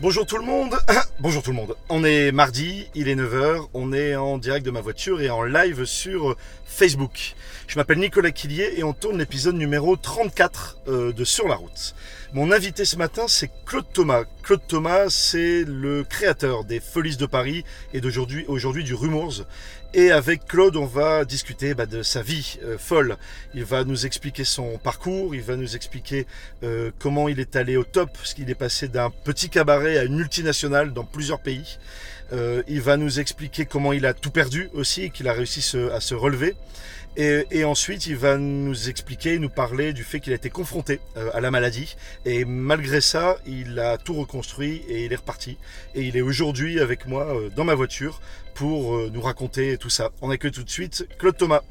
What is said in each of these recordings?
Bonjour tout le monde. Bonjour tout le monde. On est mardi, il est 9h, on est en direct de ma voiture et en live sur Facebook. Je m'appelle Nicolas Quillier et on tourne l'épisode numéro 34 euh, de Sur la route. Mon invité ce matin, c'est Claude Thomas. Claude Thomas, c'est le créateur des Folies de Paris et d'aujourd'hui aujourd'hui du Rumours. Et avec Claude, on va discuter bah, de sa vie euh, folle. Il va nous expliquer son parcours, il va nous expliquer euh, comment il est allé au top, parce qu'il est passé d'un petit cabaret à une multinationale dans plusieurs pays. Euh, il va nous expliquer comment il a tout perdu aussi et qu'il a réussi à se relever. Et, ensuite, il va nous expliquer, nous parler du fait qu'il a été confronté euh, à la maladie. Et malgré ça, il a tout reconstruit et il est reparti. Et il est aujourd'hui avec moi euh, dans ma voiture pour euh, nous raconter tout ça. On accueille tout de suite Claude Thomas.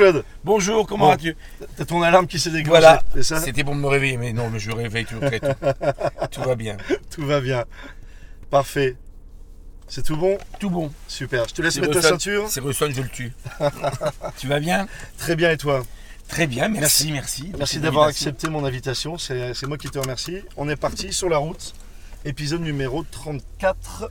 Claude, Bonjour, comment Bon. vas-tu? T'as ton alarme qui s'est déclenchée, Voilà, c'est ça? C'était pour me réveiller, mais non, mais je réveille toujours très tôt. Tout va bien. Tout va bien. Parfait. C'est tout bon? Tout bon. Super. Je te laisse mettre ta ceinture. C'est Russell, je le tue. tu vas bien? Très bien et toi? Très bien, merci, merci. Merci d'avoir accepté mon invitation. C'est c'est moi qui te remercie. On est parti sur la route. Épisode numéro 34.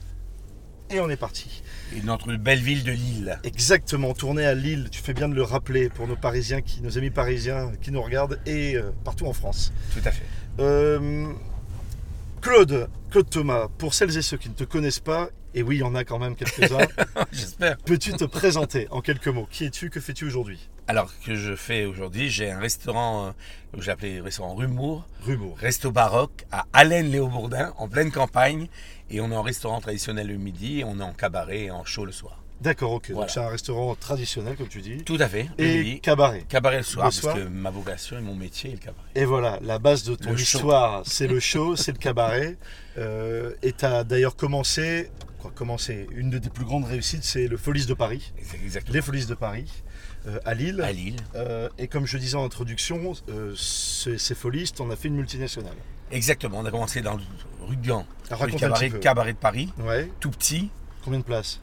Et on est parti. Et notre belle ville de Lille. Exactement, tourné à Lille. Tu fais bien de le rappeler pour nos Parisiens, qui, nos amis parisiens qui nous regardent et euh, partout en France. Tout à fait. Euh, Claude, Claude Thomas, pour celles et ceux qui ne te connaissent pas, et oui, il y en a quand même quelques-uns, J'espère. peux-tu te présenter en quelques mots? Qui es-tu? Que fais-tu aujourd'hui? Alors que je fais aujourd'hui, j'ai un restaurant euh, que j'ai appelé restaurant Rumour, Rumour. resto baroque à Allen-Léo-Bourdin, en pleine campagne. Et on est en restaurant traditionnel le midi et on est en cabaret et en show le soir. D'accord, ok. Voilà. Donc c'est un restaurant traditionnel, comme tu dis. Tout à fait. Et cabaret. Cabaret le soir, Le parce que ma vocation et mon métier est le cabaret. Et voilà, la base de ton Le histoire, c'est le show, c'est le cabaret. Euh, et tu as d'ailleurs commencé, quoi, commencé, une de tes plus grandes réussites, c'est le Folies de Paris, exactement les Folies de Paris, à Lille. à Lille. Euh, et comme je disais en introduction, euh, ces, ces Folies, on a fait une multinationale. Exactement, on a commencé dans le rue de Gand, Alors, le cabaret, cabaret de Paris, Ouais. tout petit, Combien de places?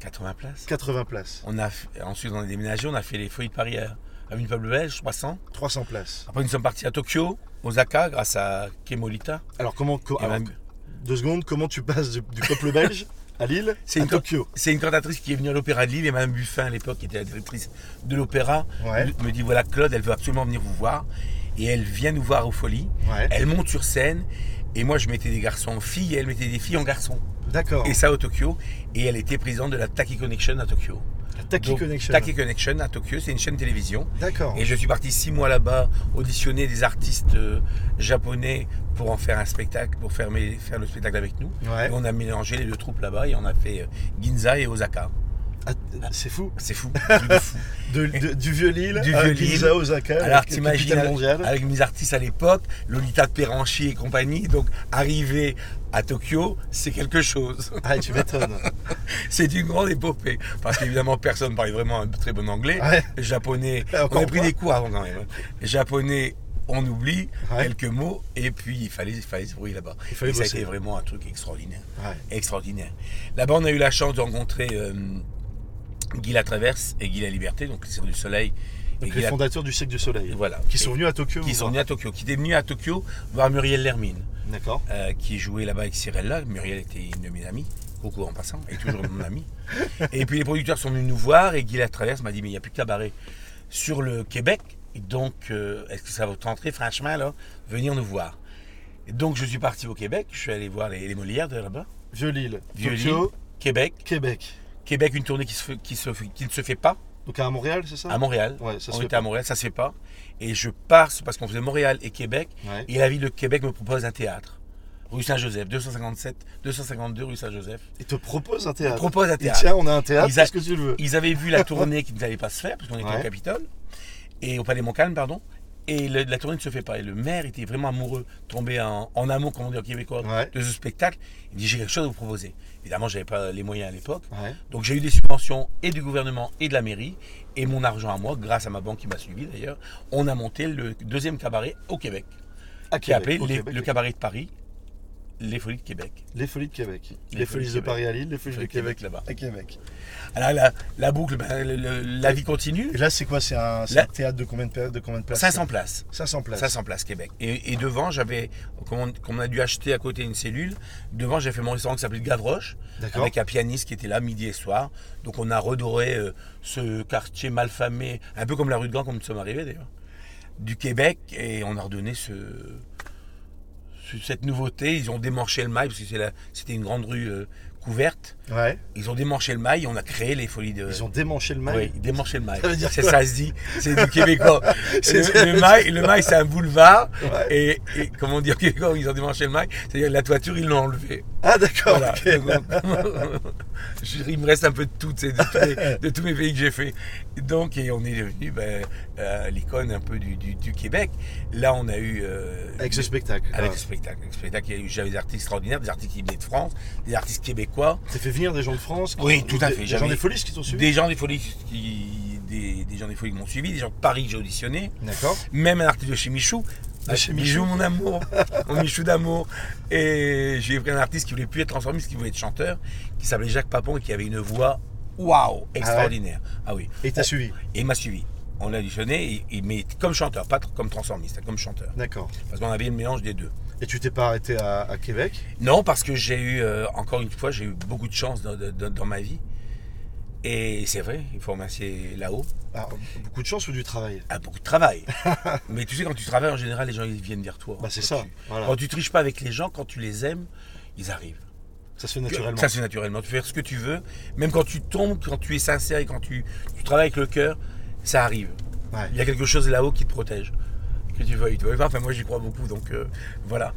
80 places. 80 places. On a fait- ensuite on a déménagé, on a fait les Folies de Paris à Avenue Pablo Belge, 300. 300 places. Après nous sommes partis à Tokyo, Osaka, grâce à Kemolita. Alors, comment, alors, même- deux secondes, comment tu passes du, du peuple belge à Lille C'est une Tokyo C'est une cantatrice qui est venue à l'Opéra de Lille et Madame Buffin à l'époque, qui était la directrice de l'Opéra, Ouais. me dit voilà Claude, elle veut absolument venir vous voir. Et elle vient nous voir aux Folies. Ouais. Elle monte sur scène et moi je mettais des garçons en filles et elle mettait des filles en garçons. D'accord. Et ça au Tokyo. Et elle était présidente de la Taki Connection à Tokyo. Taki Donc, Connection. Taki Connection à Tokyo, c'est une chaîne télévision. D'accord. Et je suis parti six mois là-bas auditionner des artistes euh, japonais pour en faire un spectacle, pour faire, mes- faire le spectacle avec nous. Ouais. Et on a mélangé les deux troupes là-bas et on a fait euh, Ginza et Osaka. Ah, c'est fou. C'est fou, truc de fou. De- de- du vieux Lille Du vieux Lille. Osaka, Alors t'imagines avec, mes artistes à l'époque, Lolita de Perranchy et compagnie, donc arriver à Tokyo, c'est quelque chose. Ah, tu m'étonnes. C'est une grande épopée. Parce qu'évidemment, personne ne parlait vraiment un très bon anglais. Ouais. Japonais, Ah, on a pris des cours avant quand même. hein. Japonais, on oublie Ouais. quelques mots et puis il fallait, il fallait se brouiller là-bas. Et ça a bosser. été vraiment un truc extraordinaire. Ouais. Extraordinaire. Là-bas, on a eu la chance de rencontrer euh, Guy Latraverse et Guy La Liberté, donc les Cirques du Soleil. Et Guy les La- fondateurs du siècle du soleil. Voilà. Qui sont Et- venus à Tokyo. qui sont voir. venus à Tokyo, qui étaient venus à Tokyo voir Muriel Lermine, D'accord. euh, qui jouait là-bas avec Cyrella. Muriel était une de mes amies, coucou en passant, et toujours mon amie. Et puis les producteurs sont venus nous voir et Guy Latraverse m'a dit mais il n'y a plus de cabaret sur le Québec, donc euh, est-ce que ça va vous tenter franchement là, venir nous voir? Et donc je suis parti au Québec, je suis allé voir les, les Molières de là-bas, Vieux Lille. Vieux Tokyo, Québec, Québec. Québec une tournée qui, se fait- qui, se, fait- qui ne se fait pas Donc à Montréal, c'est ça? À Montréal. Ouais, ça se on fait était pas. à Montréal, ça se fait pas. Et je pars parce qu'on faisait Montréal et Québec. Ouais. Et la ville de Québec me propose un théâtre. Rue Saint-Joseph, 257, 252 rue Saint-Joseph. Ils te proposent un théâtre. Ils proposent un Et théâtre. tiens, on a un théâtre, Ils a- est-ce que tu le veux? Ils avaient vu la tournée qui ne allait pas se faire, parce qu'on était Ouais. au Capitole, et au Palais Montcalm, pardon. Et le- la tournée ne se fait pas. Et le maire était vraiment amoureux, tombé en, en amour, comme on dit en québécois, Ouais. de ce spectacle. Il dit J'ai quelque chose à vous proposer. Évidemment, j'avais pas les moyens à l'époque. Ouais. Donc j'ai eu des subventions et du gouvernement et de la mairie. Et mon argent à moi, grâce à ma banque qui m'a suivi d'ailleurs, on a monté le deuxième cabaret au Québec, À qui est appelé les- Québec. le cabaret de Paris, les Folies de Québec. Les Folies de Québec. Les, Les Folies Folies de Paris à Lille, les Folies de Québec, Québec, là-bas. À Québec. Alors la, la boucle, ben, le- le- la vie continue. Et là, c'est quoi? C'est un, théâtre de combien de, périodes, de combien de places? 500 places. 500 places. 500 places Québec. Et, et devant, j'avais, comme on, a dû acheter à côté une cellule, devant j'ai fait mon restaurant qui s'appelait Gavroche, avec un pianiste qui était là midi et soir. Donc on a redoré euh, ce quartier malfamé, un peu comme la rue de Gand, comme nous sommes arrivés d'ailleurs, du Québec, et on a redonné ce- cette nouveauté. Ils ont démanché le mail, parce que c'était une grande rue euh, couverte. Ouais. Ils ont démanché le mail, on a créé les folies de... Ils ont démanché le mail. Oui, démancher le mail. Ça veut dire c'est ça se dit, c'est du québécois. Le, le mail, le mail, c'est un boulevard. Ouais. Et, et comment dire québécois, ils ont démanché le mail, c'est-à-dire la toiture, ils l'ont enlevé. Ah, d'accord. Voilà. il me reste un peu de tout, de, tous les- de tous mes pays que j'ai fait. Donc, et on est devenu ben, euh, l'icône un peu du, du- du Québec. Là, on a eu. euh, Avec ce spectacle. Avec Ah. ce spectacle. Avec ce spectacle, il y a eu- j'avais des artistes extraordinaires, des artistes qui venaient de France, des artistes québécois. T'as fait venir des gens de France qui- Oui, tout à fait. Des gens des Folies qui t'ont suivi Des gens des folies qui, des, des gens des folies qui m'ont suivi, des gens de Paris que j'ai auditionné, D'accord. même un artiste de chez Michou. De chez Michou, mon amour, mon Michou d'amour. Et j'ai pris un artiste qui voulait plus être transformiste, qui voulait être chanteur, qui s'appelait Jacques Papon et qui avait une voix waouh, extraordinaire. Ah, oui. Et t'as On- suivi Et il m'a suivi. On auditionné, et- et- mais comme chanteur, pas comme transformiste, comme chanteur. D'accord. Parce qu'on avait le mélange des deux. Et tu t'es pas arrêté à, à Québec? Non, parce que j'ai eu, euh, encore une fois, j'ai eu beaucoup de chance dans, dans- dans ma vie. Et c'est vrai, il faut remercier là-haut. Ah, Beaucoup de chance ou du travail? Ah, beaucoup de travail. Mais tu sais, quand tu travailles, en général, les gens ils viennent vers toi. Bah, c'est ça, tu- voilà. Quand tu triches pas avec les gens, quand tu les aimes, ils arrivent. Ça se fait naturellement. Ça, c'est naturellement. Tu fais ce que tu veux. Même quand tu tombes, quand tu es sincère et quand tu, tu travailles avec le cœur, ça arrive. Ouais. Il y a quelque chose là-haut qui te protège. Que tu veuilles, tu veuilles pas. Enfin, moi, j'y crois beaucoup. Donc, euh, voilà.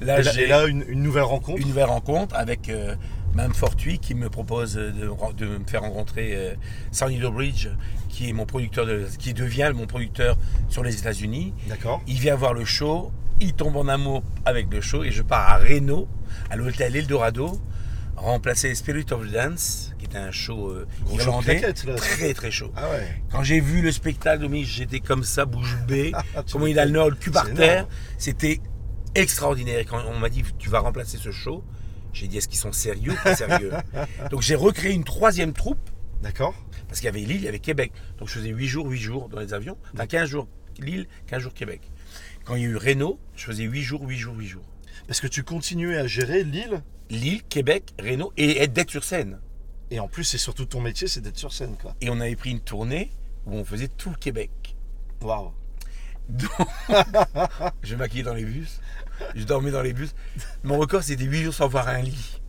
Là, j'ai là, une, une nouvelle rencontre? une nouvelle rencontre avec euh, Mme Fortuit qui me propose de, de me faire rencontrer euh, Sonny Dobridge, qui est mon producteur, de- qui devient mon producteur sur les États-Unis. D'accord. Il vient voir le show, il tombe en amour avec le show et je pars à Reno, à l'hôtel Eldorado, remplacer Spirit of Dance, qui était un show euh, irlandais, là. très très chaud. Ah ouais. Quand j'ai vu le spectacle, j'étais comme ça, bouche bée, Ah, comme il a le nord, le cul par terre. C'était extraordinaire. Quand on m'a dit tu vas remplacer ce show, j'ai dit est-ce qu'ils sont sérieux ou pas sérieux? Donc j'ai recréé une troisième troupe D'accord. parce qu'il y avait Lille, il y avait Québec. Donc je faisais 8 jours, 8 jours dans les avions. Enfin 15 jours Lille, 15 jours Québec. Quand il y a eu Renault, je faisais 8 jours, 8 jours, 8 jours. Parce que tu continuais à gérer l'île. Lille, Québec, Renault et être d'être sur scène. Et en plus, c'est surtout ton métier, c'est d'être sur scène, quoi. Et on avait pris une tournée où on faisait tout le Québec. Waouh. Donc, je maquillais dans les bus, je dormais dans les bus. Mon record, c'était 8 jours sans voir un lit.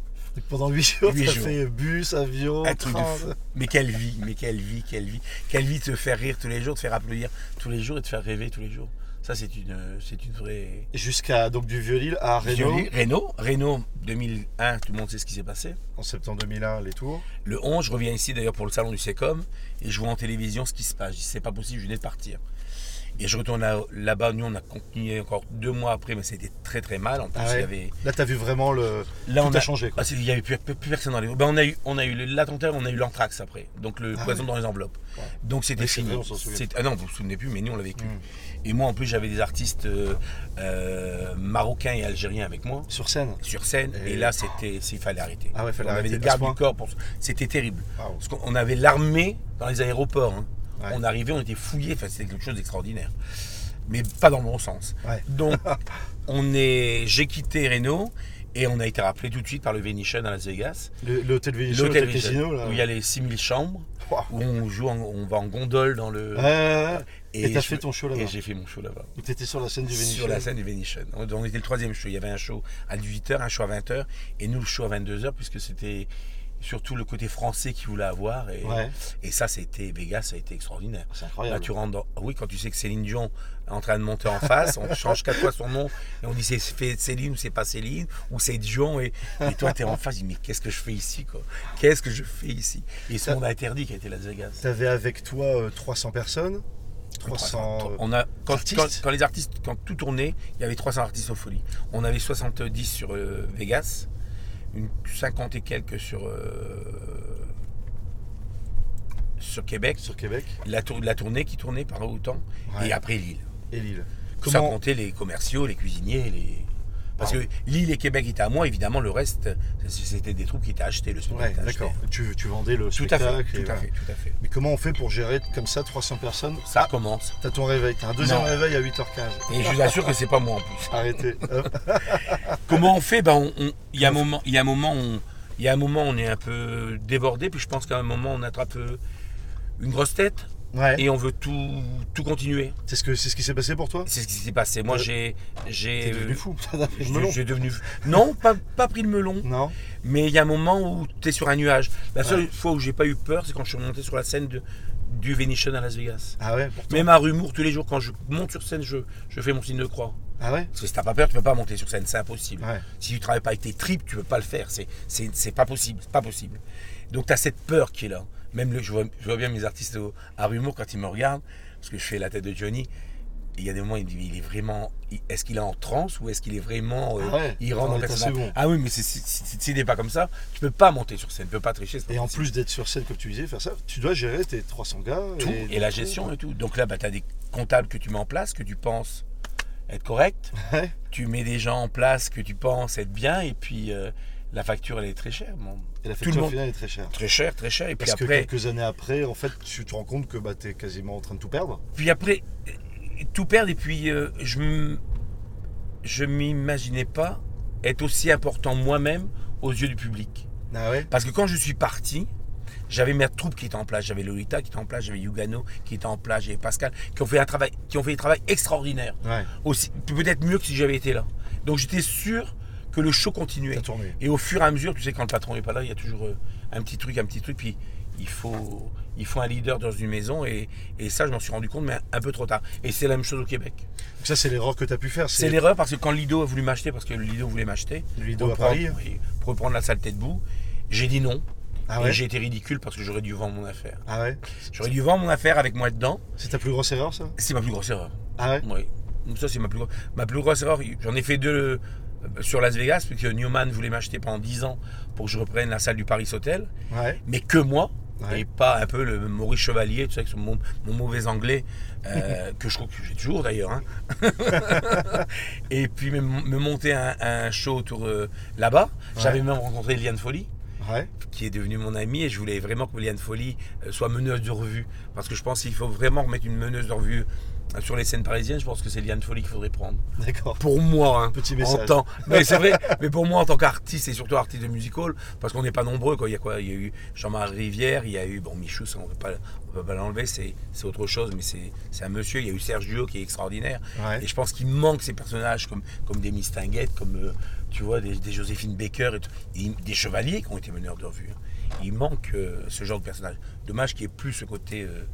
Pendant 8 jours, Huit tu as jours. fait bus, avion, Un truc de. Mais quelle vie, mais quelle vie, quelle vie. Quelle vie de te faire rire tous les jours, de te faire applaudir tous les jours et de te faire rêver tous les jours. Ça, c'est une, c'est une vraie. Jusqu'à donc du Vieux-Lille à Renault Renault, Renault 2001, tout le monde sait ce qui s'est passé. en septembre 2001, les tours. Le 11, je reviens ici d'ailleurs pour le salon du SECOM et je vois en télévision ce qui se passe. Je dis, c'est pas possible, je venais de partir. Et je retourne là- là-bas. Nous, on a continué encore deux mois après, mais c'était très très mal. En plus, Ah ouais. il y avait. Là, tu as vu vraiment le. Là, Tout on a changé, quoi. Ah, il n'y avait plus, plus- plus personne dans les. Ben, on a eu, on a eu l'attentat, on a eu l'anthrax après. Donc le Ah poison dans les enveloppes. Ouais. Donc c'était fini. Ah non, vous vous souvenez plus, mais nous on l'a vécu. Mm. Et moi en plus j'avais des artistes euh, euh, marocains et algériens avec moi Sur scène. sur scène. Et- Et, là c'était, il fallait arrêter. Ah ouais, fallait on avait des gardes du corps. Pour... C'était terrible. Waouh. Parce qu'on avait l'armée dans les aéroports. hein. Ouais. On arrivait, on était fouillés. Enfin, c'était quelque chose d'extraordinaire. Mais pas dans le bon sens. Ouais. Donc, on est, j'ai quitté Renault et on a été rappelé tout de suite par le Venetian à Las Vegas. Le- L'hôtel Venetian, L'hôtel casino, là. où il y a les 6000 chambres, où on joue, en- on va en gondole dans le. Ouais. Et t'as fait ton show là-bas. Et j'ai fait mon show là-bas. Tu étais sur la scène du Venetian. Sur la scène du Venetian. On on était le troisième show. Il y avait un show à 18h, un show à 20h, et nous le show à 22h, puisque c'était surtout le côté français qui voulait avoir. Et, Ouais, et ça, c'était Vegas, ça a été extraordinaire. c'est Là, incroyable. tu rentres dans. Oui, quand tu sais que Céline Dion est en train de monter en face, on change quatre fois son nom et on dit c'est Céline ou c'est pas Céline ou c'est Dion et, et toi tu es en face, tu dis mais qu'est-ce que je fais ici quoi? Qu'est-ce que je fais ici? Et ce Ça- monde interdit qui a été Las Vegas. T'avais avec toi euh, 300 personnes? 300. On a, quand, artistes? quand- quand les artistes, quand tout tournait, il y avait 300 artistes aux folies. On avait 70 sur euh, Vegas, une 50 et quelques sur, euh, sur Québec. sur Québec La, tour- la tournée qui tournait pendant autant. Ouais. Et après Lille. et Lille. Sans Comment compter les commerciaux, les cuisiniers, les. Parce Ah. que Lille et Québec étaient à moi, évidemment, le reste, c'était des troupes qui étaient achetées, le Ouais, spectacle. était d'accord. Tu, tu vendais le Tout à fait, tout à fait, tout à fait. Mais comment on fait pour gérer comme ça 300 personnes? Ça commence. T'as ton réveil, t'as un deuxième Non. réveil à 8h15. Et je vous assure que c'est pas moi en plus. Arrêtez. Comment on fait? Ben, on- Il y a un moment, il y a un moment, on, il y a un moment, on est un peu débordé, puis je pense qu'à un moment, on attrape euh, une grosse tête Ouais. et on veut tout, tout continuer. C'est ce, que, c'est ce qui s'est passé pour toi C'est ce qui s'est passé. Moi, Euh, j'ai, j'ai, T'es devenu euh, fou. J'ai- melon. j'ai devenu. Non, pas, pas pris le melon, Non mais il y a un moment où tu es sur un nuage. La seule Ouais. fois où j'ai pas eu peur, c'est quand je suis monté sur la scène de, du Venetian à Las Vegas. Ah ouais. Même à Rumour, tous les jours, quand je monte sur scène, je, je fais mon signe de croix. Ah ouais Parce que si t'as pas peur, tu peux pas monter sur scène, c'est impossible. Ouais. Si tu travailles pas avec tes tripes, tu peux pas le faire. C'est, c'est, c'est pas possible. C'est pas possible. Donc tu as cette peur qui est là. Même le, je, vois, je vois bien mes artistes au- à Rumour quand ils me regardent, parce que je fais la tête de Johnny. Il y a des moments, il, il est vraiment. Est-ce qu'il est en transe ou est-ce qu'il est vraiment. euh, Ah ouais, il rentre en personnage. Ah oui, mais c'est, c'est- c'est- s'il n'est pas comme ça, tu peux pas monter sur scène, tu peux pas tricher. pas Et en possible. plus d'être sur scène, comme tu disais, faire ça, tu dois gérer tes 300 gars. tout, et, la gestion et tout. Donc là, bah, tu as des comptables que tu mets en place, que tu penses être corrects. Ouais. tu mets des gens en place que tu penses être bien et puis euh, la facture elle est très chère. Bon, Et la Tout le facture monde- finale est très chère. très cher, très cher. Et puis Parce que après, quelques années après, en fait, tu te rends compte que bah, tu es quasiment en train de tout perdre. puis après euh, tout perdre et puis euh, je je m'imaginais pas être aussi important moi-même aux yeux du public. Ah ouais? Parce que quand je suis parti, j'avais mes troupes qui étaient en place, j'avais Lolita qui était en place, j'avais Yugano qui était en place, j'avais Pascal qui ont fait un travail, qui ont fait un travail extraordinaire, Ouais, aussi peut-être mieux que si j'avais été là. Donc j'étais sûr que le show continuait. Et au fur et à mesure, tu sais, quand le patron n'est pas là, il y a toujours euh, un petit truc, un petit truc, puis il faut, il faut un leader dans une maison, et, et ça, je m'en suis rendu compte, mais un, un peu trop tard. Et c'est la même chose au Québec. Donc ça, c'est l'erreur que tu as pu faire. C'est l'erreur parce que quand Lido a voulu m'acheter, parce que Lido voulait m'acheter, Lido à Paris pour prendre la saleté debout, j'ai dit non. Ah et j'ai été ridicule parce que j'aurais dû vendre mon affaire. Ah ouais J'aurais dû vendre mon affaire avec moi dedans. C'est ta plus grosse erreur, ça C'est ma plus grosse erreur. Ah ouais Oui. Ça, c'est ma plus, gro- ma plus grosse erreur. J'en ai fait deux euh, sur Las Vegas, parce que Newman voulait m'acheter pendant 10 ans pour que je reprenne la salle du Paris Hotel. Ouais. mais que moi, Ouais. et pas un peu le Maurice Chevalier, tu sais, avec mon, mon mauvais anglais, euh, que je crois que j'ai toujours d'ailleurs. hein. et puis me, me monter un, un show autour euh, là-bas. J'avais même rencontré Liane Folly, Qui est devenue mon amie, et je voulais vraiment que Liane Folly euh, soit meneuse de revue. Parce que je pense qu'il faut vraiment remettre une meneuse de revue sur les scènes parisiennes. Je pense que c'est Liane Folly qu'il faudrait prendre. D'accord. Pour moi, hein, Petit en message. tant- mais c'est vrai, mais pour moi en tant qu'artiste et surtout artiste de musical, parce qu'on n'est pas nombreux, quoi. Il y a quoi? Il y a eu Jean-Marie Rivière, il y a eu bon Michou, ça on peut pas, on peut pas l'enlever, c'est c'est autre chose, mais c'est c'est un monsieur. Il y a eu Serge Duo qui est extraordinaire, Ouais. et je pense qu'il manque ces personnages comme comme des Mistinguettes, comme euh, tu vois des, des Joséphine Baker, et, tout, et des chevaliers qui ont été meneurs de revue. hein. Il manque euh, ce genre de personnage. Dommage qu'il n'y ait plus ce côté euh,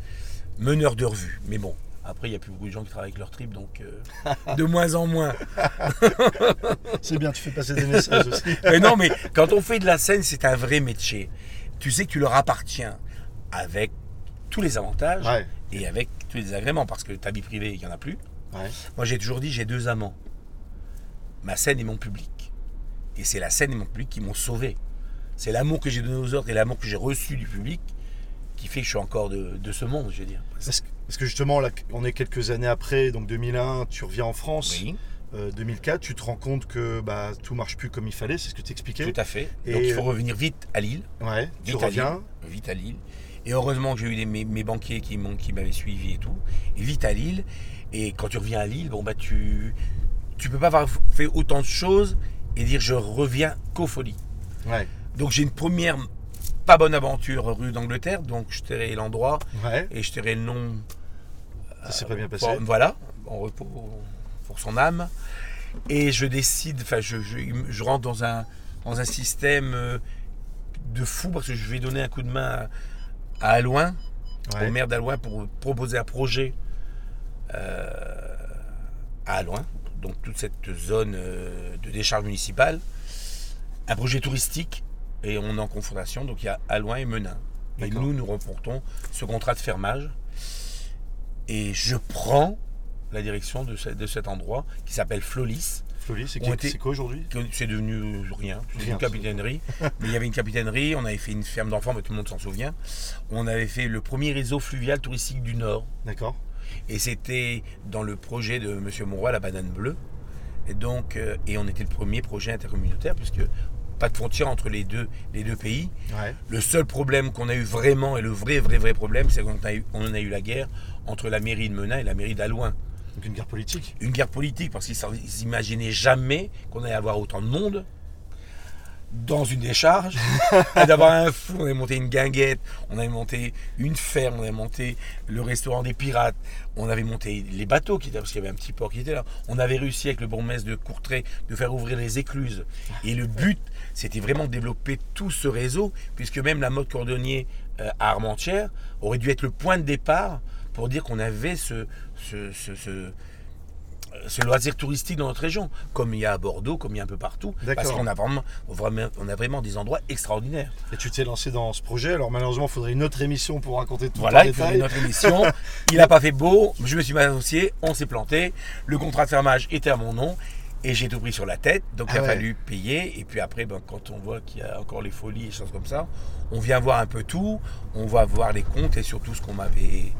meneur de revue. Mais bon, après il y a plus beaucoup de gens qui travaillent avec leur trip, donc euh, de moins en moins. C'est bien, tu fais passer des messages aussi. Mais non, mais quand on fait de la scène, c'est un vrai métier. Tu sais que tu leur appartiens avec tous les avantages Ouais. et avec tous les désagréments, parce que ta vie privée, il n'y en a plus. Ouais. Moi, j'ai toujours dit, j'ai deux amants. Ma scène et mon public. Et c'est la scène et mon public qui m'ont sauvé. C'est l'amour que j'ai donné aux autres et l'amour que j'ai reçu du public qui fait que je suis encore de, de ce monde, je veux dire. Que, parce que justement, là, on est quelques années après, donc 2001, tu reviens en France. Oui, Euh, 2004, tu te rends compte que bah, tout marche plus comme il fallait, c'est ce que tu expliquais. tout à fait. Et, Donc il faut euh, revenir vite à Lille. Ouais, tu Vite à reviens. Lille, vite à Lille. Et heureusement que j'ai eu mes, mes banquiers qui m'avaient suivi et tout. Et vite à Lille. Et quand tu reviens à Lille, bon bah tu tu peux pas avoir fait autant de choses et dire je reviens qu'aux folies. Ouais, Donc j'ai une première pas bonne aventure rue d'Angleterre, donc je tairai l'endroit ouais, et je tairai le nom. ça s'est pas bien passé. Bon, voilà, en repos pour son âme. Et je décide, enfin je, je, je rentre dans un, dans un système euh, de fou parce que je vais donner un coup de main à, à Alouin, Ouais. au maire d'Alouin, pour proposer un projet euh, à Alouin, donc toute cette zone euh, de décharge municipale, un projet touristique, et on est en confrontation, donc il y a Alouin et Menin. Et nous, nous remportons ce contrat de fermage. Et je prends la direction de, ce- de cet endroit qui s'appelle Flolis. Flolis, c'est quoi aujourd'hui? C'est devenu rien, c'est une capitainerie. mais il y avait une capitainerie, on avait fait une ferme d'enfants, mais tout le monde s'en souvient. On avait fait le premier réseau fluvial touristique du Nord. D'accord. Et c'était dans le projet de M. Monroy, la banane bleue. Et donc, euh, et on était le premier projet intercommunautaire, puisque pas de frontière entre les deux, les deux pays. Ouais. Le seul problème qu'on a eu vraiment, et le vrai, vrai, vrai problème, c'est qu'on a eu, on a eu la guerre entre la mairie de Menin et la mairie d'Alouin. Donc une guerre politique. Une guerre politique, parce qu'ils ne s'imaginaient jamais qu'on allait avoir autant de monde dans une décharge, d'avoir un fou, on avait monté une guinguette, on avait monté une ferme, on avait monté le restaurant des pirates, on avait monté les bateaux, qui étaient, parce qu'il y avait un petit port qui était là, on avait réussi avec le bourgmestre de Courtrai de faire ouvrir les écluses. Et le but, c'était vraiment de développer tout ce réseau, puisque même la mode cordonnier euh, à Armentières aurait dû être le point de départ pour dire qu'on avait ce, ce, ce- ce- ce loisir touristique dans notre région, comme il y a à Bordeaux, comme il y a un peu partout, parce qu'on a vraiment, vraiment, on a vraiment des endroits extraordinaires. Et tu t'es lancé dans ce projet. Alors malheureusement, il faudrait une autre émission pour raconter tout Voilà, en il faisait détail. notre émission. Il n'a pas fait beau, je me suis mal associé, on s'est planté. Le contrat de fermage était à mon nom et j'ai tout pris sur la tête. Donc il Ah a ouais. fallu payer. Et puis après, ben, quand on voit qu'il y a encore les folies et choses comme ça, on vient voir un peu tout. On va voir les comptes et surtout ce qu'on m'avait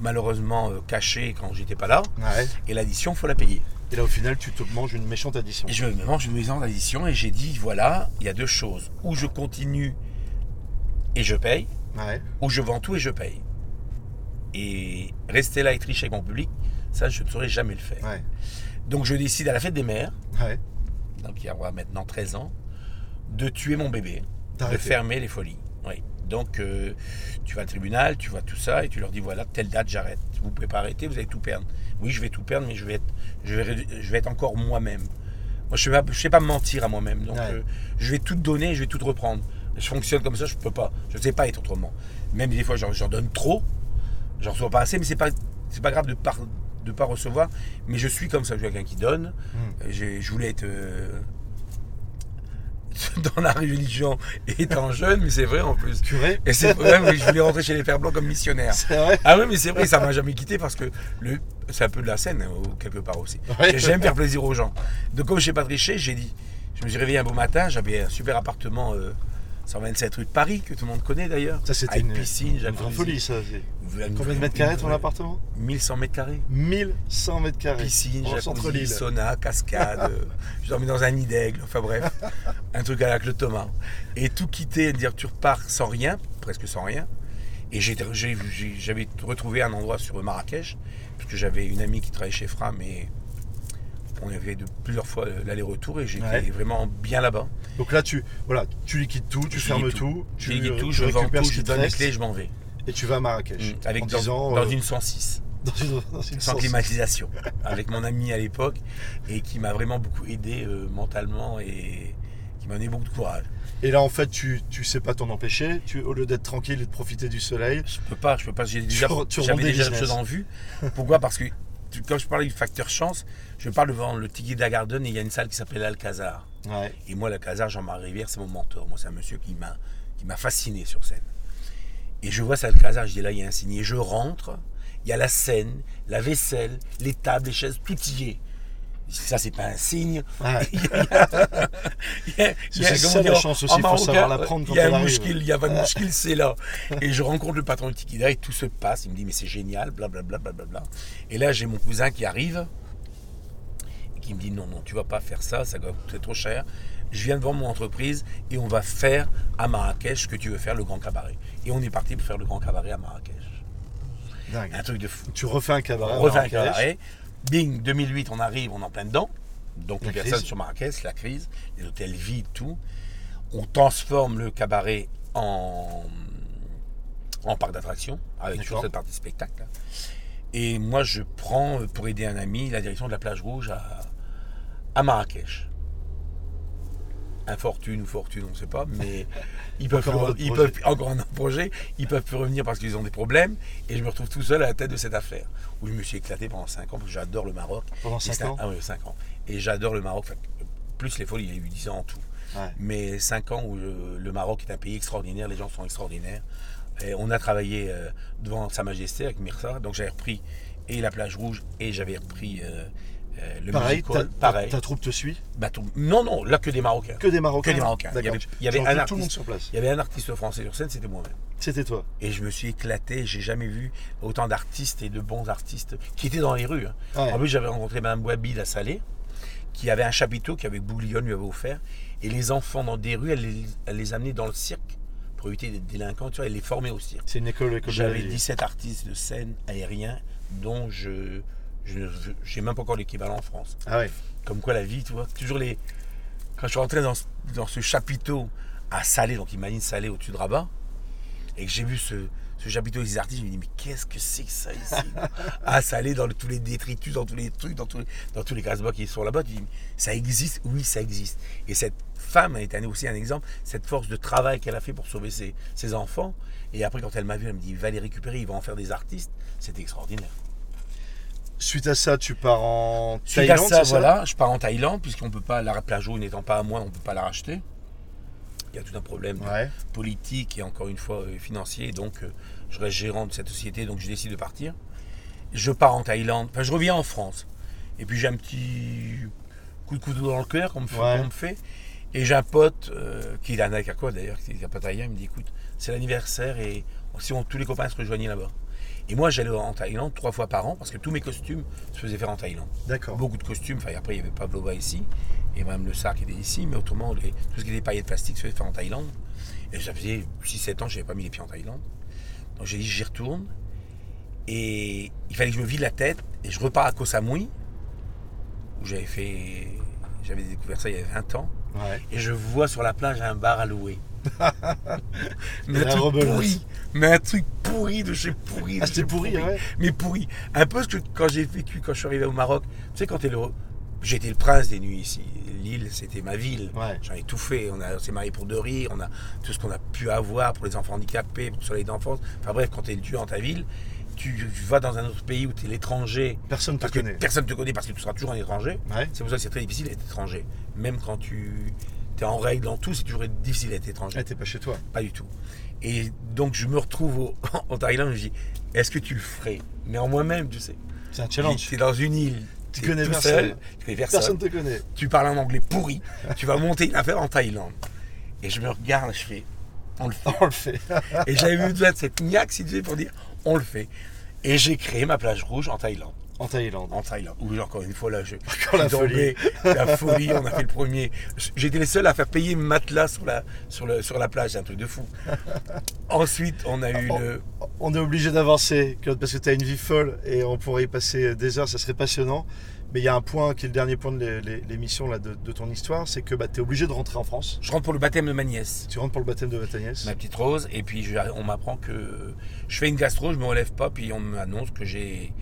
malheureusement euh, caché quand j'étais pas là. Ouais. Et l'addition, faut la payer. Et là, au final, tu te manges une méchante addition. Et je me mange une maison d'addition et j'ai dit voilà, il y a deux choses. Ou je continue et je paye, Ouais. ou je vends tout et je paye. Et rester là et tricher avec mon public, ça je ne saurais jamais le faire. Ouais. Donc je décide à la fête des mères, donc il y a maintenant 13 ans, de tuer mon bébé, de fermer les folies. Oui. Donc euh, tu vas au tribunal, tu vois tout ça et tu leur dis voilà, telle date j'arrête. Vous pouvez pas arrêter, vous allez tout perdre. Oui, je vais tout perdre, mais je vais être, je vais, rédu- je vais être encore moi-même. Moi, je ne sais, pas- sais mentir à moi-même. Donc, Ouais. euh, je vais tout donner et je vais tout reprendre. Je fonctionne comme ça, je peux pas. Je ne sais pas être autrement. Même des fois, j'en donne trop. J'en reçois pas assez, mais c'est pas, c'est pas grave de pas, de pas recevoir. Mais je suis comme ça. Je suis quelqu'un qui donne. Hmm. J'ai- Je voulais être euh, dans la religion étant jeune, mais c'est vrai en plus. Curé Et c'est vrai, oui, je voulais rentrer chez les Pères Blancs comme missionnaire. C'est vrai Ah oui, mais c'est vrai, ça m'a jamais quitté parce que le, c'est un peu de la scène, hein, quelque part aussi. Ouais. J'aime faire plaisir aux gens. Donc, comme je sais pas tricher, j'ai dit, je me suis réveillé un beau matin, j'avais un super appartement, euh, 127 rue de Paris, que tout le monde connaît d'ailleurs. Ça, c'était une, piscine, une jacuzzi. folie, ça. Combien de mètres carrés ton appartement 1100 mètres carrés. 1100 mètres carrés. Piscine, jacuzzi, sauna, cascade. euh, je dormais dans un nid d'aigle. Enfin bref, un truc à la Claude Thomas. Et tout quitter, dire tu repars sans rien, presque sans rien. Et j'avais retrouvé un endroit sur Marrakech, puisque j'avais une amie qui travaillait chez Fram et on avait de plusieurs fois l'aller-retour et j'étais Ouais. vraiment bien là-bas. Donc là, tu, voilà, tu liquides tout, tu Je fermes tout, Je tu, liquide tout, je vends tout, je donne les clés je m'en vais. et tu vas à Marrakech. Avec en dans, disant, dans euh, une 106. dans une, dans une sans climatisation, avec mon ami à l'époque, et qui m'a vraiment beaucoup aidé euh, mentalement et qui m'a donné beaucoup de courage. Et là, en fait, tu, tu sais pas t'en empêcher. Tu, au lieu d'être tranquille et de profiter du soleil, Je peux pas, je peux pas, j'ai déjà, j'avais des déjà business. chose en vue. Pourquoi? Parce que quand je parlais du facteur chance, je parle devant le Tiki da Garden et il y a une salle qui s'appelle l'Alcazar. ouais, Et moi, l'Alcazar, Jean-Marie Rivière, c'est mon mentor. Moi, c'est un monsieur qui m'a, qui m'a fasciné sur scène. Et je vois cet Alcazar, je dis là, il y a un signe. Et je rentre, il y a la scène, la vaisselle, les tables, les chaises, tout y est. Ça, c'est pas un signe. ouais. C'est ça, la chance aussi, il faut savoir la prendre quand Il y a un mouchkil, il y a pas de mouchkil, c'est là. Et je rencontre le patron du Tikida et tout se passe. Il me dit, mais c'est génial, blablabla. Bla, bla, bla, bla. Et là, j'ai mon cousin qui arrive et qui me dit, non, non, tu vas pas faire ça, ça va coûter trop cher. Je viens de vendre mon entreprise et on va faire à Marrakech ce que tu veux faire, le grand cabaret. Et on est parti pour faire le grand cabaret à Marrakech. Dingue. Un truc de fou. Tu refais un cabaret. On à refait un cabaret. Bing, 2008, on arrive, on est en plein dedans. Donc les personnes crise. sur Marrakech, la crise, les hôtels vides, tout. On transforme le cabaret en, en parc d'attractions, avec toujours cette partie spectacle. Et moi, je prends, euh, pour aider un ami, la direction de la plage rouge à, à Marrakech. Infortune ou fortune, on ne sait pas, mais ils peuvent, Encore un plus- autre ils projet. peuvent encore un autre projet, ils peuvent plus revenir parce qu'ils ont des problèmes, et je me retrouve tout seul à la tête de cette affaire, où je me suis éclaté pendant 5 ans, parce que j'adore le Maroc. Pendant Et 5 c'est un- ans Ah oui, 5 ans. Et j'adore le Maroc, enfin, plus les folies, il y a eu 10 ans en tout. Ouais. Mais 5 ans où le, le Maroc est un pays extraordinaire, les gens sont extraordinaires. Et on a travaillé euh, devant Sa Majesté avec Mirza, donc j'avais repris et la plage rouge et j'avais repris euh, euh, le Pareil, ta, hall. Pareil. ta troupe te suit Bah, tout- Non, non, là que des Marocains. Que des Marocains Que des Marocains. Il y avait- il y avait Tu un rencontres tout le monde artiste. sur place. Il y avait un artiste français sur scène, c'était moi-même. C'était toi. Et je me suis éclaté, j'ai jamais vu autant d'artistes et de bons artistes qui étaient dans les rues. hein. Ouais. En plus, j'avais rencontré Mme Boabi à Salé, qui avait un chapiteau qu'avec Bouglione lui avait offert. Et les enfants dans des rues, elle les, elle les amenait dans le cirque pour éviter des délinquants, tu vois, elle les formait au cirque. C'est une école, école la J'avais vie. 17 artistes de scène aériens dont je je n'ai même pas encore l'équivalent en France. Ah ouais. Comme quoi la vie, tu vois, toujours les. Quand je suis rentré dans, ce- dans ce chapiteau à Salé, donc imagine Salé au-dessus de Rabat, et que j'ai vu ce, ce chapiteau des artistes, je me dis mais qu'est-ce que c'est que ça ici À Salé, dans le- tous les détritus, dans tous les trucs, dans tous les, dans tous les qui sont là-bas, tu dis ça existe? Oui, ça existe. Et cette femme été aussi un exemple, cette force de travail qu'elle a fait pour sauver ses, ses enfants. Et après, quand elle m'a vu, elle me dit va les récupérer, ils vont en faire des artistes. C'était extraordinaire. Suite à ça, tu pars en Suite Thaïlande, à ça, voilà, je pars en Thaïlande, puisqu'on peut pas, la plage n'étant pas à moi, on ne peut pas la racheter. Il y a tout un problème Ouais. politique et encore une fois euh, financier, donc euh, je reste gérant de cette société, donc je décide de partir. Je pars en Thaïlande, enfin je reviens en France, et puis j'ai un petit coup de couteau dans le cœur qu'on me fait, Ouais. qu'on me fait. et j'ai un pote euh, qui est un quoi d'ailleurs, qui est un pote il me dit écoute, c'est l'anniversaire et si on, tous les copains se rejoignaient là-bas. Et moi j'allais en Thaïlande trois fois par an parce que tous mes costumes se faisaient faire en Thaïlande D'accord. beaucoup de costumes. Enfin, après, il y avait Pavlova ici, et même le sac était ici, mais autrement, les- tout ce qui était paillettes plastique se faisait faire en Thaïlande. Et ça faisait 6-7 ans que je n'avais pas mis les pieds en Thaïlande. Donc j'ai dit, j'y retourne. Et il fallait que je me vide la tête, et je repars à Koh Samui, où j'avais fait. J'avais découvert ça il y a 20 ans. Ouais. Et je vois sur la plage un bar à louer. mais un truc pourri. Mais un truc pourri de chez pourri. de Ah, chez pourri, ouais. Mais pourri. Un peu ce que quand j'ai vécu, quand je suis arrivé au Maroc. Tu sais, quand t'es le. J'étais le prince des nuits ici. L'île, c'était ma ville. Ouais. J'en ai tout fait. On, s'est marié pour de rire. On a tout ce qu'on a pu avoir pour les enfants handicapés, pour le soleil d'enfance. Enfin bref, quand t'es le dieu dans ta ville, tu, tu vas dans un autre pays où t'es l'étranger. Personne te connaît. personne te connaît parce que tu seras toujours un étranger. Ouais. C'est pour ça que c'est très difficile d'être étranger. Même quand tu es en règle dans tout, c'est toujours difficile d'être étranger. Ah, t'es pas chez toi. Pas du tout. Et donc je me retrouve au, en Thaïlande, je me dis, est-ce que tu le ferais? Mais en moi-même, tu sais. C'est un challenge. Tu es dans une île, Tu connais personne. seul, tu connais personne, Personne te connaît. tu parles un anglais pourri, tu vas monter une affaire en Thaïlande. Et je me regarde, je fais, on le fait. On le fait. Et j'avais eu besoin de cette niaque, si tu veux, pour dire, on le fait. Et j'ai créé ma plage rouge en Thaïlande. En Thaïlande. En Thaïlande. Où encore une fois, là, je, Encore la tombé. La folie, on a fait le premier. J'étais les seuls à faire payer matelas sur la, sur le, sur la plage, c'est un truc de fou. Ensuite, on a eu Oh. le. On est obligé d'avancer, Claude, parce que tu as une vie folle et on pourrait y passer des heures, ça serait passionnant. Mais il y a un point qui est le dernier point de l'é- l'é- l'émission là, de, de ton histoire, c'est que bah, tu es obligé de rentrer en France. Je rentre pour le baptême de ma nièce, Tu rentres pour le baptême de ta nièce. ma petite Rose, et puis je- on m'apprend que je fais une gastro, je me relève pas, puis on m'annonce que j'ai eu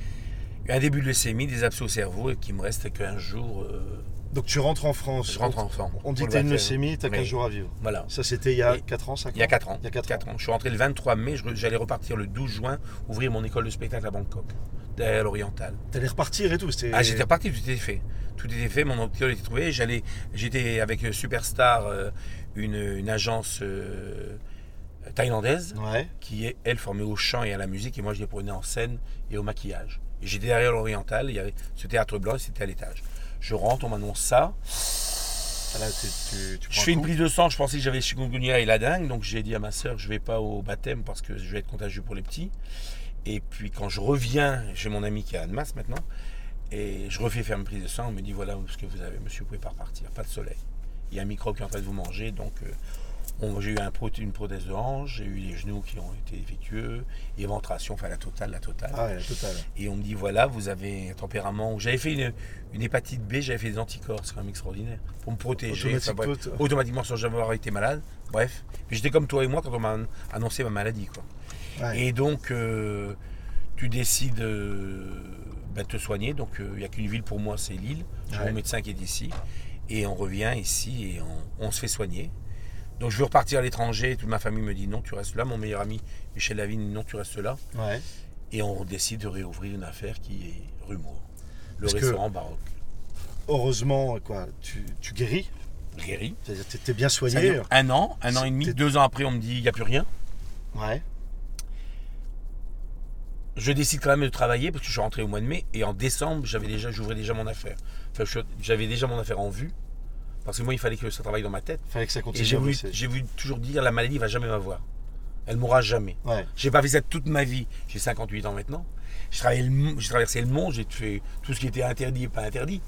un début de leucémie, des abcès au cerveau, et qu'il me reste 15 jours. euh, Donc tu rentres en France. je rentre ensemble. On dit que tu as une leucémie, tu as 15 Oui. jours à vivre. Voilà. Ça, c'était il y a Et- 4 ans, 5 ans Il y a 4 ans. Il y a 4 Quatre ans. ans. Je suis rentré le 23 mai, j'allais repartir le 12 juin, ouvrir mon école de spectacle à Bangkok, derrière l'Oriental. Tu allais repartir et tout. c'était- Ah, j'étais reparti, tout était fait. Tout était fait, mon école était trouvé. J'allais, j'étais avec euh, Superstar, euh, une, une agence euh, thaïlandaise, Ouais. qui est, elle, formée au chant et à la musique, et moi, je les prenais en scène et au maquillage. Et j'étais derrière l'Oriental, il y avait ce théâtre blanc, et c'était à l'étage. Je rentre, on m'annonce ça. Ah, Là, tu, tu, tu prends Je fais une prise de sang, je pensais que j'avais chikungunya et la dingue, donc j'ai dit à ma soeur je vais pas au baptême parce que je vais être contagieux pour les petits. Et puis quand je reviens, j'ai mon ami qui est à Annemasse maintenant, et je refais faire une prise de sang, on me dit voilà ce que vous avez, monsieur, vous pouvez pas repartir, pas de soleil. Il y a un microbe qui est en train de vous manger, donc euh, j'ai eu un une prothèse de hanche, j'ai eu les genoux qui ont été défectueux, éventration, enfin la totale, la totale. Ah. Et on me dit voilà, vous avez un tempérament. J'avais fait une, une hépatite B, j'avais fait des anticorps, c'est quand même extraordinaire. Pour me protéger. enfin, bref Automatique- automatiquement sans jamais avoir été malade. Bref, j'étais comme toi et moi quand on m'a annoncé ma maladie. Quoi. Ouais. Et donc, euh, tu décides euh, ben, de te soigner. Donc, euh, il n'y a qu'une ville pour moi, c'est Lille. J'ai Ouais. mon médecin qui est ici. Et on revient ici et on, on se fait soigner. Donc, je veux repartir à l'étranger. Toute ma famille me dit non, tu restes là. Mon meilleur ami, Michel Lavigne, non, tu restes là. Ouais. Et on décide de réouvrir une affaire qui est Rumour, le Parce restaurant baroque. Heureusement, quoi, tu, tu guéris. Guéri. C'est-à-dire que t'es bien soigné. un an, un an et demi, deux ans après, on me dit il n'y a plus rien. Ouais. je décide quand même de travailler parce que je suis rentré au mois de mai et en décembre, j'avais déjà, j'ouvrais déjà mon affaire. Enfin, j'avais déjà mon affaire en vue parce que moi, il fallait que ça travaille dans ma tête. Fallait que ça continue. j'ai voulu, voulu toujours dire la maladie va jamais m'avoir. Elle mourra jamais. Ouais. J'ai pas fait ça toute ma vie. J'ai 58 ans maintenant. J'ai traversé le monde, j'ai fait tout ce qui était interdit et pas interdit.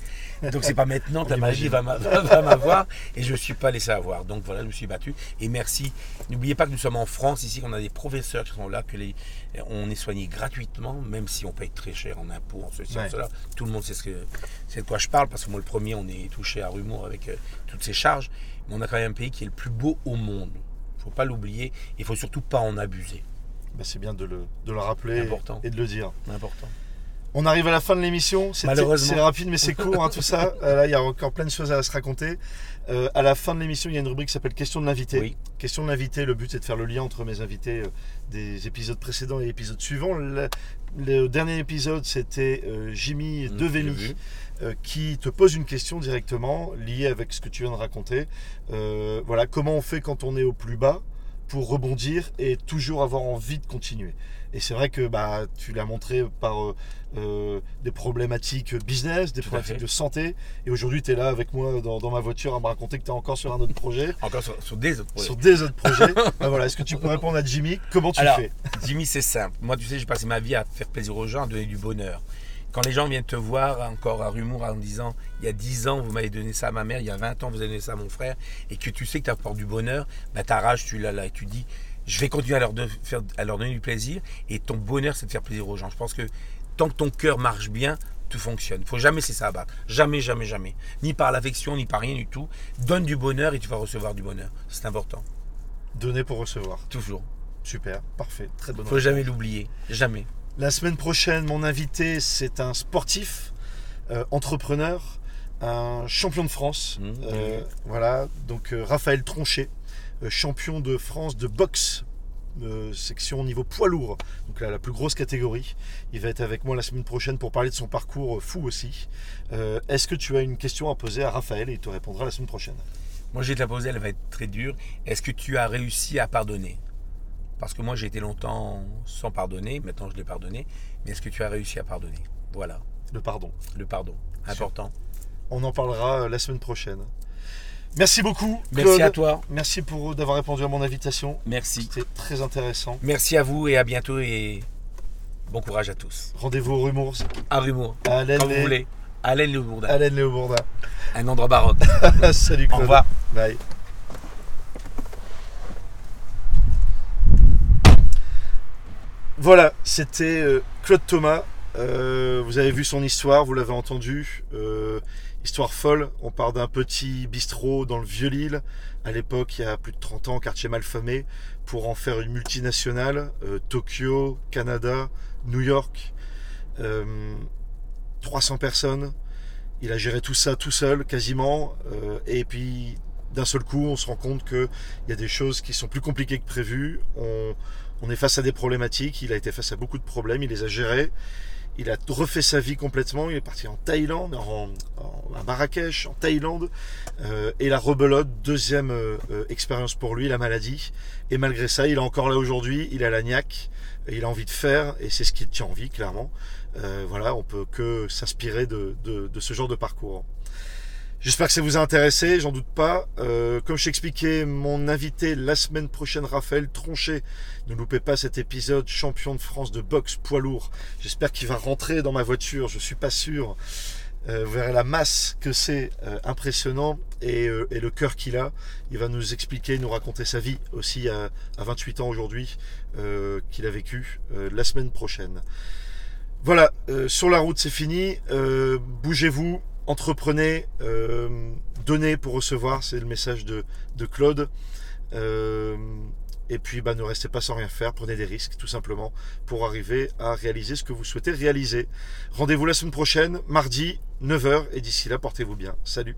Donc c'est pas maintenant ta magie va m'a- va m'avoir et je ne suis pas laissé avoir. Donc voilà, je me suis battu. Et merci. N'oubliez pas que nous sommes en France ici, qu'on a des professeurs qui sont là, que les, on est soigné gratuitement, même si on paye très cher en impôts, en ceci, en cela. Tout le monde sait ce que c'est de quoi je parle parce que moi le premier, on est touché à Rumour avec euh, toutes ces charges. Mais on a quand même un pays qui est le plus beau au monde. Faut pas l'oublier. Il faut surtout pas en abuser. Bah, c'est bien de le, de le rappeler Important. et de le dire. Important. On arrive à la fin de l'émission. C'est rapide, mais c'est court, hein, tout ça. Euh, là, il y a encore plein de choses à se raconter. Euh, à la fin de l'émission, il y a une rubrique qui s'appelle Question de l'invité. Oui. Question de l'invité, le but c'est de faire le lien entre mes invités euh, des épisodes précédents et l'épisode suivant. Le, le dernier épisode, c'était euh, Jimmy Mmh, Devemy qui te pose une question directement liée avec ce que tu viens de raconter. Euh, voilà, comment on fait quand on est au plus bas pour rebondir et toujours avoir envie de continuer. Et c'est vrai que bah, tu l'as montré par euh, euh, des problématiques business, des Tout problématiques de santé. Et aujourd'hui, tu es là avec moi dans, dans ma voiture à me raconter que tu es encore sur un autre projet, Encore sur, sur des autres projets. sur des autres projets. Bah, voilà, Est-ce que tu peux répondre à Jimmy? Comment tu Alors, fais? Jimmy, c'est simple. Moi, tu sais, j'ai passé ma vie à faire plaisir aux gens, à donner du bonheur. Quand les gens viennent te voir encore à Rumour en disant il y a 10 ans, vous m'avez donné ça à ma mère, il y a 20 ans, vous avez donné ça à mon frère, et que tu sais que tu apportes du bonheur, bah, ta rage, tu l'as là, et tu dis je vais continuer à leur, de- faire, à leur donner du plaisir, et ton bonheur, c'est de faire plaisir aux gens. Je pense que tant que ton cœur marche bien, tout fonctionne. Il faut jamais ça abattre. Jamais, jamais, jamais. Ni par l'affection, ni par rien du tout. Donne du bonheur et tu vas recevoir du bonheur. C'est important. Donner pour recevoir. Toujours. Super, parfait, très bonne Il faut jamais l'oublier. Jamais. La semaine prochaine, mon invité, c'est un sportif, euh, entrepreneur, un champion de France. Mmh, Euh, voilà, donc euh, Raphaël Tronchet, champion de France de boxe. section au niveau poids lourd, donc là la plus grosse catégorie. Il va être avec moi la semaine prochaine pour parler de son parcours fou aussi. Est-ce que tu as une question à poser à Raphaël et il te répondra la semaine prochaine? Moi, je vais te la poser, elle va être très dure. Est-ce que tu as réussi à pardonner? Parce que moi, j'ai été longtemps sans pardonner. Maintenant, je l'ai pardonné. Mais est-ce que tu as réussi à pardonner? Voilà, Le pardon. le pardon. Important. On en parlera euh, la semaine prochaine. Merci beaucoup. Merci à toi. Merci pour d'avoir répondu à mon invitation. Merci. C'était très intéressant. Merci à vous et à bientôt et bon courage à tous. Rendez-vous au Rumours. À Rumour, À Alain, quand vous voulez. Alain Le Bourdin, Alain Léo Bourdin. un endroit baroque. Salut Au Claude. revoir. Bye. Voilà, c'était euh, Claude Thomas. Euh, vous avez vu son histoire, vous l'avez entendu. Euh, histoire folle. On part d'un petit bistrot dans le Vieux-Lille, à l'époque, il y a plus de 30 ans, quartier malfamé, pour en faire une multinationale. Tokyo, Canada, New York. Euh, 300 personnes. Il a géré tout ça tout seul, quasiment. et puis, d'un seul coup, on se rend compte qu'il y a des choses qui sont plus compliquées que prévu. On, on est face à des problématiques. Il a été face à beaucoup de problèmes. Il les a gérés. Il a refait sa vie complètement. Il est parti en Thaïlande, en, en- à Marrakech, en Thaïlande. Euh, et la rebelote, deuxième euh, expérience pour lui, la maladie. Et malgré ça, il est encore là aujourd'hui. Il a la niaque. Il a envie de faire. Et c'est ce qui le tient en vie, clairement. Euh, voilà, on peut que s'inspirer de, de- de ce genre de parcours. J'espère que ça vous a intéressé, j'en doute pas. Euh, comme je t'expliquais, mon invité la semaine prochaine, Raphaël Tronchet. Ne loupez pas cet épisode champion de France de boxe poids lourd. J'espère qu'il va rentrer dans ma voiture, je suis pas sûr. Euh, vous verrez la masse que c'est euh, impressionnant et, euh, et le cœur qu'il a. Il va nous expliquer, nous raconter sa vie aussi à, à 28 ans aujourd'hui euh, qu'il a vécu euh, la semaine prochaine. Voilà, euh, sur la route c'est fini. Bougez-vous, entreprenez, euh, donnez pour recevoir, c'est le message de, de Claude. Euh, et puis bah, ne restez pas sans rien faire, prenez des risques tout simplement pour arriver à réaliser ce que vous souhaitez réaliser. Rendez-vous la semaine prochaine, mardi, 9h, et d'ici là, portez-vous bien. Salut